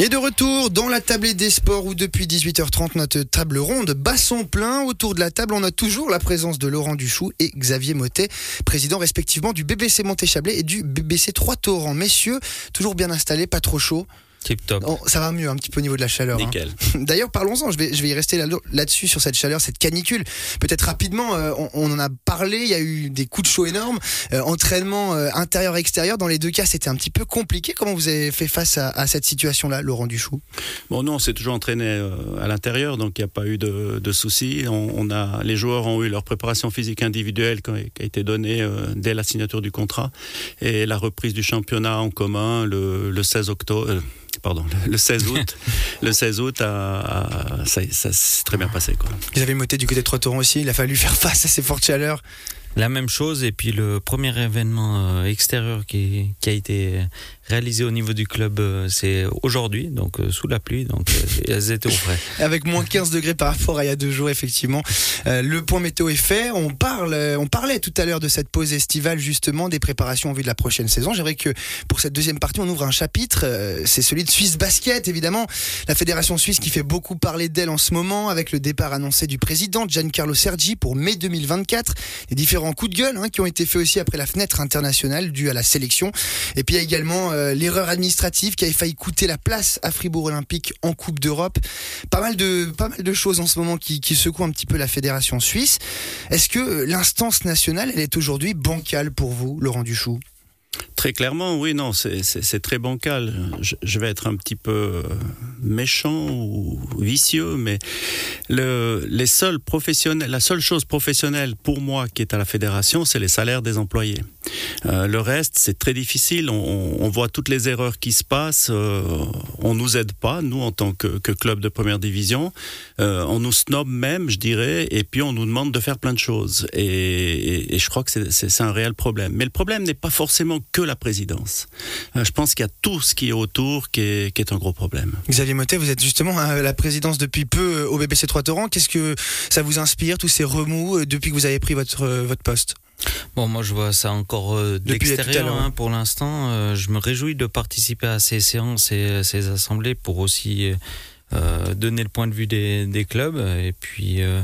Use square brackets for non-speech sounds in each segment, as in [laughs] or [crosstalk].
Et de retour dans la tablée des sports où depuis 18h30 notre table ronde bat son plein. Autour de la table, on a toujours la présence de Laurent Duchou et Xavier Motet, président respectivement du BBC Montéchablais et du BBC Trois-Torrents. Messieurs, toujours bien installés, pas trop chaud. Tip top. Oh, ça va mieux un petit peu au niveau de la chaleur. hein. Nickel. [laughs] D'ailleurs, parlons-en. Je vais, je vais y rester là- là-dessus sur cette chaleur, cette canicule. Peut-être rapidement, euh, on, on en a parlé. Il y a eu des coups de chaud énormes. Euh, entraînement euh, intérieur-extérieur. Dans les deux cas, c'était un petit peu compliqué. Comment vous avez fait face à, à cette situation-là, Laurent Duchou Bon, nous, on s'est toujours entraîné à l'intérieur, donc il n'y a pas eu de, de soucis. On, on a, les joueurs ont eu leur préparation physique individuelle qui a, été donnée dès la signature du contrat et la reprise du championnat en commun le, le 16 octobre. Pardon, le- le 16 août. [laughs] le 16 août, ça, ça s'est très bien passé. Quoi. Xavier Motet du côté de Trois-Torrents aussi. Il a fallu faire face à ces fortes chaleurs. La même chose, et puis le premier événement euh, extérieur qui, qui a été réalisé au niveau du club, euh, c'est aujourd'hui, donc euh, sous la pluie, donc elles étaient au frais. Avec moins 15 degrés par rapport à il y a deux jours, effectivement. Euh, le point météo est fait. On parle, on parlait tout à l'heure de cette pause estivale, justement, des préparations en vue de la prochaine saison. J'aimerais que pour cette deuxième partie, on ouvre un chapitre. c'est celui de Suisse Basket, évidemment. La fédération suisse qui fait beaucoup parler d'elle en ce moment, avec le départ annoncé du président Giancarlo Sergi pour mai 2024. Les différents coups de gueule hein, qui ont été faits aussi après la fenêtre internationale due à la sélection. Et puis il y a également euh, l'erreur administrative qui avait failli coûter la place à Fribourg Olympique en Coupe d'Europe. Pas mal de choses en ce moment qui, qui secouent un petit peu la fédération suisse. Est-ce que euh, l'instance nationale elle est aujourd'hui bancale pour vous, Laurent Duchou Très clairement, oui, non, c'est- très bancal. Je, vais être un petit peu euh, méchant ou vicieux, mais la seule chose professionnelle pour moi qui est à la fédération, c'est les salaires des employés. Euh, le reste, c'est très difficile. On, voit toutes les erreurs qui se passent. euh, on nous aide pas, nous en tant que, club de première division. Euh, on nous snob même, je dirais, et puis on nous demande de faire plein de choses. Et, et- je crois que c'est un réel problème. Mais le problème n'est pas forcément que la présidence. Euh, je pense qu'il y a tout ce qui est autour qui est, qui est un gros problème. Xavier Motet, vous êtes justement à la présidence depuis peu euh, au BBC Trois-Torrents. Qu'est-ce que ça vous inspire, tous ces remous, euh, depuis que vous avez pris votre, votre poste? Bon, moi je vois ça encore euh, de Depuis tout à l'extérieur l'heure, hein, pour l'instant. Euh, je me réjouis de participer à ces séances et ces assemblées pour aussi euh, donner le point de vue des, des clubs. Et puis euh,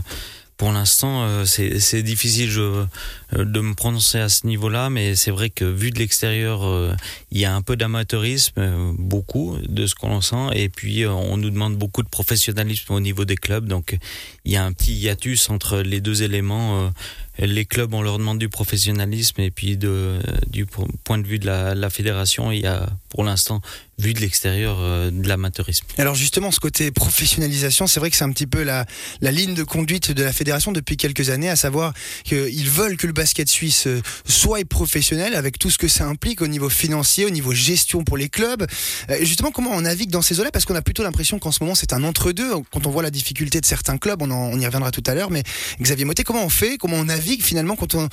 pour l'instant, euh, c'est difficile je, euh, de me prononcer à ce niveau-là, mais c'est vrai que vu de l'extérieur, euh, il y a un peu d'amateurisme, beaucoup de ce qu'on en sent, et puis on nous demande beaucoup de professionnalisme au niveau des clubs, donc il y a un petit hiatus entre les deux éléments. les clubs, on leur demande du professionnalisme et puis de, du po- point de vue de la, la fédération, il y a pour l'instant, vu de l'extérieur, euh, de l'amateurisme. Alors justement, ce côté professionnalisation, c'est vrai que c'est un petit peu la, ligne de conduite de la fédération depuis quelques années, à savoir qu'ils veulent que le basket suisse euh, soit professionnel avec tout ce que ça implique au niveau financier, au niveau gestion pour les clubs. Euh, justement, comment on navigue dans ces eaux-là? Parce qu'on a plutôt l'impression qu'en ce moment, c'est un entre-deux. Quand on voit la difficulté de certains clubs, on, y reviendra tout à l'heure, mais Xavier Motet, comment on fait? Comment on navigue finalement quand on,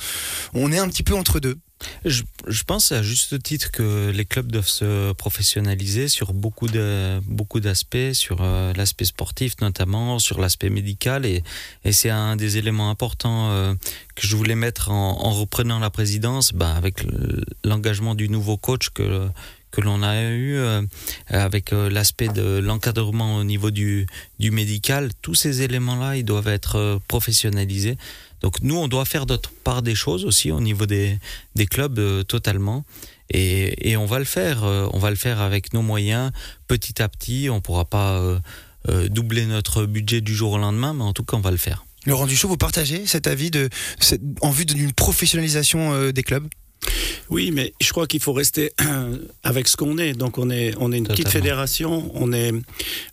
on est un petit peu entre deux? Je, pense à juste titre que les clubs doivent se professionnaliser sur beaucoup de beaucoup d'aspects, sur euh, l'aspect sportif notamment, sur l'aspect médical et, c'est un des éléments importants euh, que je voulais mettre en, en reprenant la présidence, bah, avec le- l'engagement du nouveau coach que que l'on a eu euh, avec l'aspect de l'encadrement au niveau du, du médical, tous ces éléments-là, ils doivent être professionnalisés. Donc nous, on doit faire notre part des choses aussi au niveau des, des clubs euh, totalement. Et, on va le faire. euh, on va le faire avec nos moyens, petit à petit. On pourra pas euh, doubler notre budget du jour au lendemain, mais en tout cas, on va le faire. Laurent Duchot, vous partagez cet avis en vue d'une professionnalisation des clubs? Oui, mais je crois qu'il faut rester avec ce qu'on est. Donc on est, on est une petite fédération, on est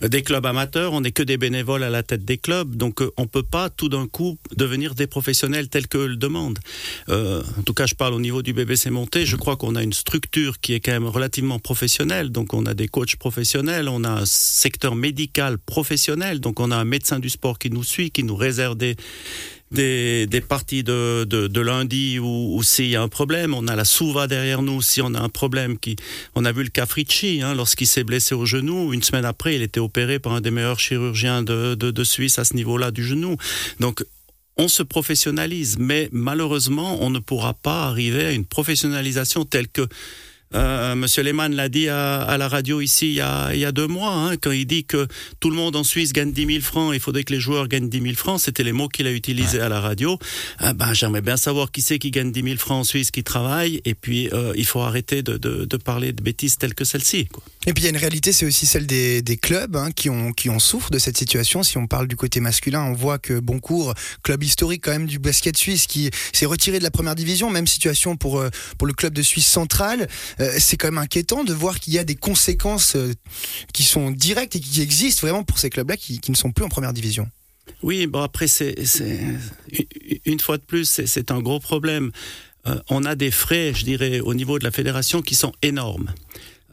euh, des clubs amateurs, on n'est que des bénévoles à la tête des clubs. Donc euh, on peut pas tout d'un coup devenir des professionnels tels que le demandent. Euh, en tout cas, je parle au niveau du BBC Monté. Je crois qu'on a une structure qui est quand même relativement professionnelle. Donc on a des coachs professionnels, on a un secteur médical professionnel. Donc on a un médecin du sport qui nous suit, qui nous réserve des des, parties de, de, lundi où, s'il y a un problème, on a la Souva derrière nous, si on a un problème, qui, on a vu le cas Fritchi, hein, lorsqu'il s'est blessé au genou, une semaine après, il était opéré par un des meilleurs chirurgiens de, de Suisse à ce niveau-là du genou. Donc, on se professionnalise, mais malheureusement, on ne pourra pas arriver à une professionnalisation telle que Euh, Monsieur Lehmann l'a dit à, la radio ici il y a, il y a deux mois, hein, quand il dit que tout le monde en Suisse gagne 10 000 francs, il faudrait que les joueurs gagnent 10 000 francs, c'était les mots qu'il a utilisés à la radio. Ah ben, J'aimerais bien savoir qui c'est qui gagne 10 000 francs en Suisse, qui travaille, et puis euh, il faut arrêter de, de, de, parler de bêtises telles que celle-ci. Et puis il y a une réalité, c'est aussi celle des, des clubs hein, qui, ont, qui de cette situation. Si on parle du côté masculin, on voit que Boncourt, club historique quand même du basket suisse, qui s'est retiré de la première division, même situation pour, euh, pour le club de Suisse centrale, c'est quand même inquiétant de voir qu'il y a des conséquences euh, qui sont directes et qui existent vraiment pour ces clubs-là qui, ne sont plus en première division. Oui, bon après, c'est une fois de plus, c'est un gros problème. Euh, on a des frais, je dirais, au niveau de la fédération qui sont énormes.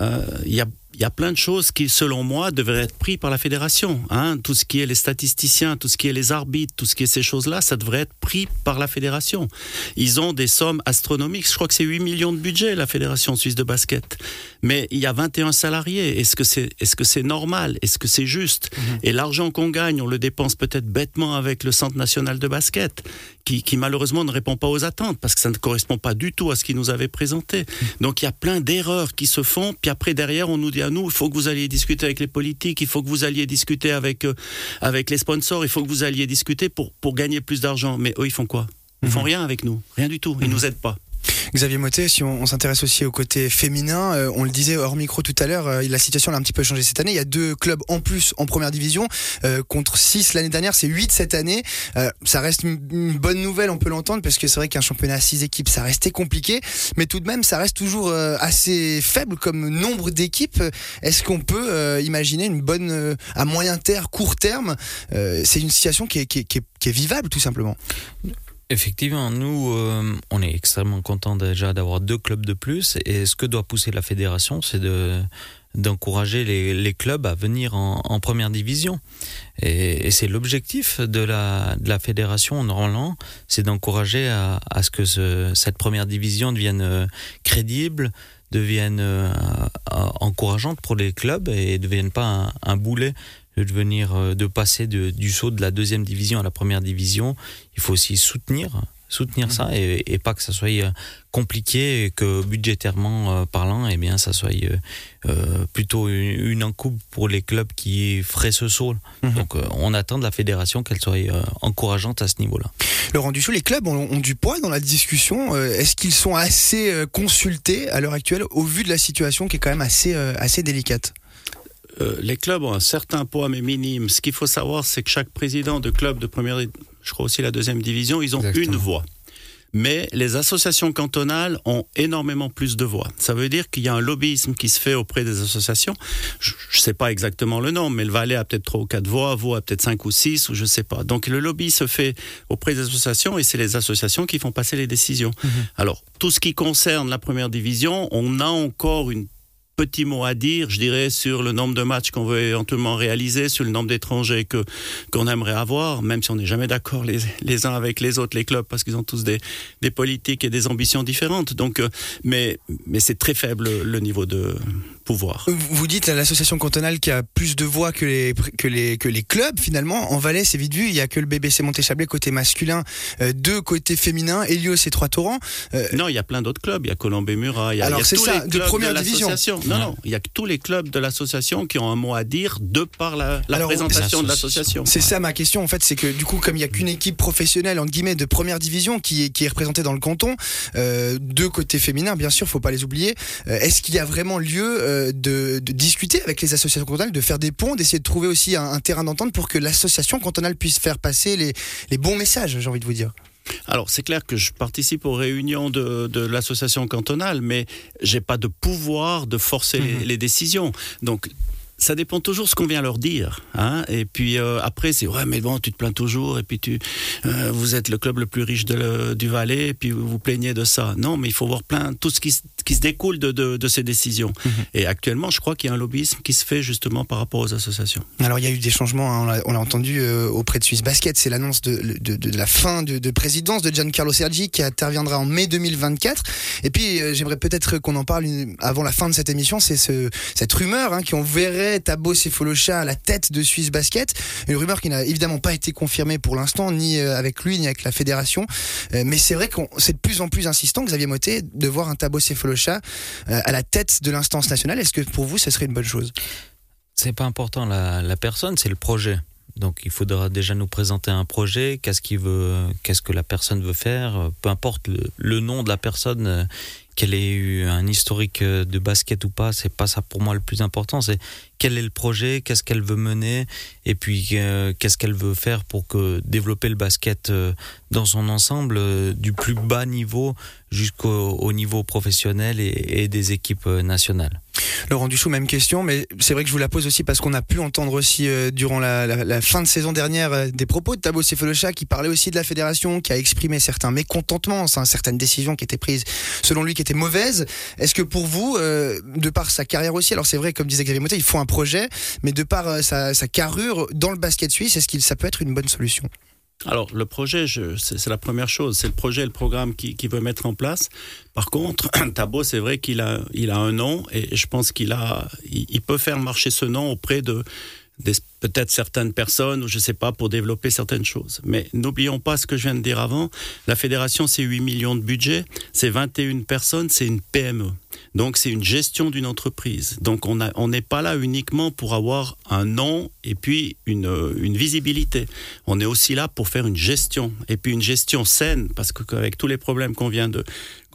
Euh, il y a il y a plein de choses qui, selon moi, devraient être prises par la fédération. Hein. Tout ce qui est les statisticiens, tout ce qui est les arbitres, tout ce qui est ces choses-là, ça devrait être pris par la fédération. Ils ont des sommes astronomiques. Je crois que c'est 8 millions de budget, la fédération suisse de basket. Mais il y a 21 salariés. Est-ce que c'est est -ce c'est normal? Est-ce que c'est juste? Mhm. Et l'argent qu'on gagne, on le dépense peut-être bêtement avec le Centre national de basket, qui, qui, malheureusement ne répond pas aux attentes, parce que ça ne correspond pas du tout à ce qu'il nous avait présenté. Mhm. Donc il y a plein d'erreurs qui se font. Puis après, derrière, on nous dit à nous, il faut que vous alliez discuter avec les politiques, il faut que vous alliez discuter avec, euh, avec les sponsors, il faut que vous alliez discuter pour, pour gagner plus d'argent. Mais eux, ils font quoi? Ils font mhm. rien avec nous, rien du tout. Ils mhm. nous aident pas. Xavier Motet, si on, s'intéresse aussi au côté féminin, euh, on le disait hors micro tout à l'heure, euh, la situation a un petit peu changé cette année. Il y a deux clubs en plus en première division, euh, contre six l'année dernière, c'est huit cette année. ça reste une, bonne nouvelle, on peut l'entendre, parce que c'est vrai qu'un championnat à six équipes, ça restait compliqué, mais tout de même, ça reste toujours assez faible comme nombre d'équipes. Est-ce qu'on peut imaginer une bonne, à moyen terme, court terme, c'est une situation qui est vivable tout simplement? Effectivement, nous, euh, on est extrêmement content déjà d'avoir deux clubs de plus. Et ce que doit pousser la fédération, c'est de d'encourager les, clubs à venir en, première division. Et, c'est l'objectif de la, de la fédération c'est d'encourager à, ce que cette première division devienne euh, crédible, devienne euh, encourageante pour les clubs et ne devienne pas un boulet de devenir, euh, de passer du saut de la deuxième division à la première division, il faut aussi soutenir soutenir ça et, pas que ça soit euh, compliqué et que budgétairement euh, parlant eh bien ça soit plutôt une, encoupe pour les clubs qui feraient ce saut mhm. donc on attend de la fédération qu'elle soit encourageante à ce niveau là Laurent Duchot les clubs ont, du poids dans la discussion. Est-ce qu'ils sont assez consultés à l'heure actuelle au vu de la situation qui est quand même assez assez délicate? Euh, les clubs ont un certain poids, mais minime. Ce qu'il faut savoir, c'est que chaque président de club de première, je crois aussi la deuxième division, ils ont une voix. Mais les associations cantonales ont énormément plus de voix. Ça veut dire qu'il y a un lobbyisme qui se fait auprès des associations. Je ne sais pas exactement le nombre, mais le Valais a peut-être trois ou quatre voix, Vaud a peut-être cinq ou six, ou je ne sais pas. Donc le lobby se fait auprès des associations et c'est les associations qui font passer les décisions. Mhm. Alors, tout ce qui concerne la première division, on a encore une petit mot à dire, je dirais, sur le nombre de matchs qu'on veut éventuellement réaliser, sur le nombre d'étrangers que qu'on aimerait avoir, même si on n'est jamais d'accord les, les, uns avec les autres, les clubs, parce qu'ils ont tous des, des politiques et des ambitions différentes. Donc, euh, mais mais c'est très faible le niveau de pouvoir. Vous dites l'association cantonale qui a plus de voix que les que les que les clubs finalement. En Valais, c'est vite vu. Il y a que le BBC Montéchablais côté masculin, euh, deux côté féminin, Helios et Trois Torrents. Euh, non, il y a plein d'autres clubs. Il y a Colombe Murat. Il y a, Alors c'est ça, de première division. Non, non, il y a que tous les clubs de l'association qui ont un mot à dire de par la, présentation de l'association. C'est ça ma question en fait, c'est que du coup, comme il y a qu'une équipe professionnelle en guillemets de première division qui est, qui est représentée dans le canton, euh, deux côtés féminins, bien sûr, faut pas les oublier. Euh, est-ce qu'il y a vraiment lieu euh, de, discuter avec les associations cantonales, de faire des ponts, d'essayer de trouver aussi un, terrain d'entente pour que l'association cantonale puisse faire passer les, les bons messages, j'ai envie de vous dire? Alors, c'est clair que je participe aux réunions de, l'association cantonale, mais j'ai pas de pouvoir de forcer les, mhm. décisions. Donc, ça dépend toujours ce qu'on vient leur dire. Hein. Et puis euh, après, c'est ouais, mais bon, tu te plains toujours. Et puis tu, euh, vous êtes le club le plus riche de du Valais. Et puis vous vous plaignez de ça. Non, mais il faut voir plein tout ce qui, qui se découle de, de, ces décisions. Mhm. Et actuellement, je crois qu'il y a un lobbyisme qui se fait justement par rapport aux associations. Alors il y a eu des changements. Hein. on l'a entendu euh, auprès de Suisse Basket. C'est l'annonce de, de, la fin de, présidence de Giancarlo Sergi qui interviendra en mai 2024. Et puis j'aimerais peut-être qu'on en parle avant la fin de cette émission. C'est ce, cette rumeur hein, qu'on verrait Tabo Cephalosha à la tête de Suisse Basket. Une rumeur qui n'a évidemment pas été confirmée pour l'instant, ni euh, avec lui, ni avec la fédération. Euh, mais c'est vrai que c'est de plus en plus insistant, Xavier Motet, de voir un Tabo Cephalosha à la tête de l'instance nationale. Est-ce que pour vous, ce serait une bonne chose? C'est pas important la, personne, c'est le projet. Donc il faudra déjà nous présenter un projet, qu'est-ce veut, qu'est-ce que la personne veut faire, peu importe le, le nom de la personne, qu'elle ait eu un historique de basket ou pas, c'est pas ça pour moi le plus important, c'est quel est le projet, qu'est-ce qu'elle veut mener et puis euh, qu'est-ce qu'elle veut faire pour que développer le basket euh, dans son ensemble euh, du plus bas niveau jusqu'au niveau professionnel et, des équipes nationales. Laurent Duchou, même question, mais c'est vrai que je vous la pose aussi parce qu'on a pu entendre aussi euh, durant la, fin de saison dernière euh, des propos de Tabo Cephalosha qui parlait aussi de la fédération, qui a exprimé certains mécontentements, certaines décisions qui étaient prises selon lui qui étaient mauvaises. Est-ce que pour vous, euh, de par sa carrière aussi, alors c'est vrai comme disait Xavier Motet, il faut un projet, mais de par euh, sa, sa carrure dans le basket suisse, est-ce que ça peut être une bonne solution? Alors, le projet, c'est la première chose. C'est le projet, le programme qui, qui, veut mettre en place. Par contre, [clears throat] Tabo, c'est vrai qu'il a, il a un nom et je pense qu'il a, il, peut faire marcher ce nom auprès de peut-être certaines personnes ou je sais pas pour développer certaines choses. Mais n'oublions pas ce que je viens de dire avant. La fédération, c'est 8 millions de budget, c'est 21 personnes, c'est une PME. Donc c'est une gestion d'une entreprise. Donc on n'est pas là uniquement pour avoir un nom et puis une, une, visibilité. On est aussi là pour faire une gestion et puis une gestion saine parce qu'avec tous les problèmes qu'on vient de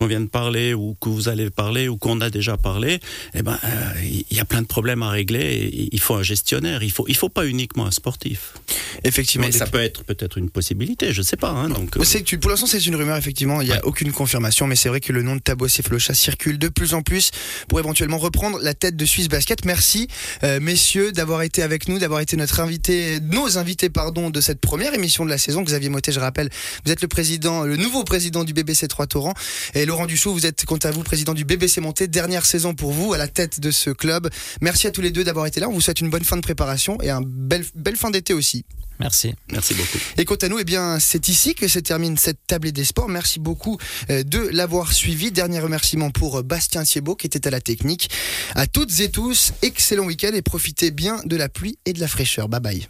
vient de parler ou que vous allez parler ou qu'on a déjà parlé, eh ben il euh, y a plein de problèmes à régler. Et il faut un gestionnaire. Il faut il faut pas uniquement un sportif. Effectivement, mais ça peut être peut-être une possibilité. Je sais pas. Hein, donc euh... c'est pour l'instant c'est une rumeur effectivement. Il n'y a ouais. aucune confirmation, mais c'est vrai que le nom de Tabo Cephalosha circule de plus en plus pour éventuellement reprendre la tête de Suisse Basket. Merci euh, messieurs d'avoir été avec nous, d'avoir été notre invité, nos invités pardon de cette première émission de la saison. Xavier Motet, je rappelle, vous êtes le président, le nouveau président du BBC 3 Torrent et Laurent Duchou, vous êtes quant à vous président du BBC Monté. Dernière saison pour vous à la tête de ce club. Merci à tous les deux d'avoir été là. On vous souhaite une bonne fin de préparation et une belle, belle fin d'été aussi. Merci. Merci beaucoup. Et quant à nous, eh bien, c'est ici que se termine cette tablée des sports. Merci beaucoup de l'avoir suivi. Dernier remerciement pour Bastien Thiebaud qui était à la technique. À toutes et tous, excellent week-end et profitez bien de la pluie et de la fraîcheur. Bye bye.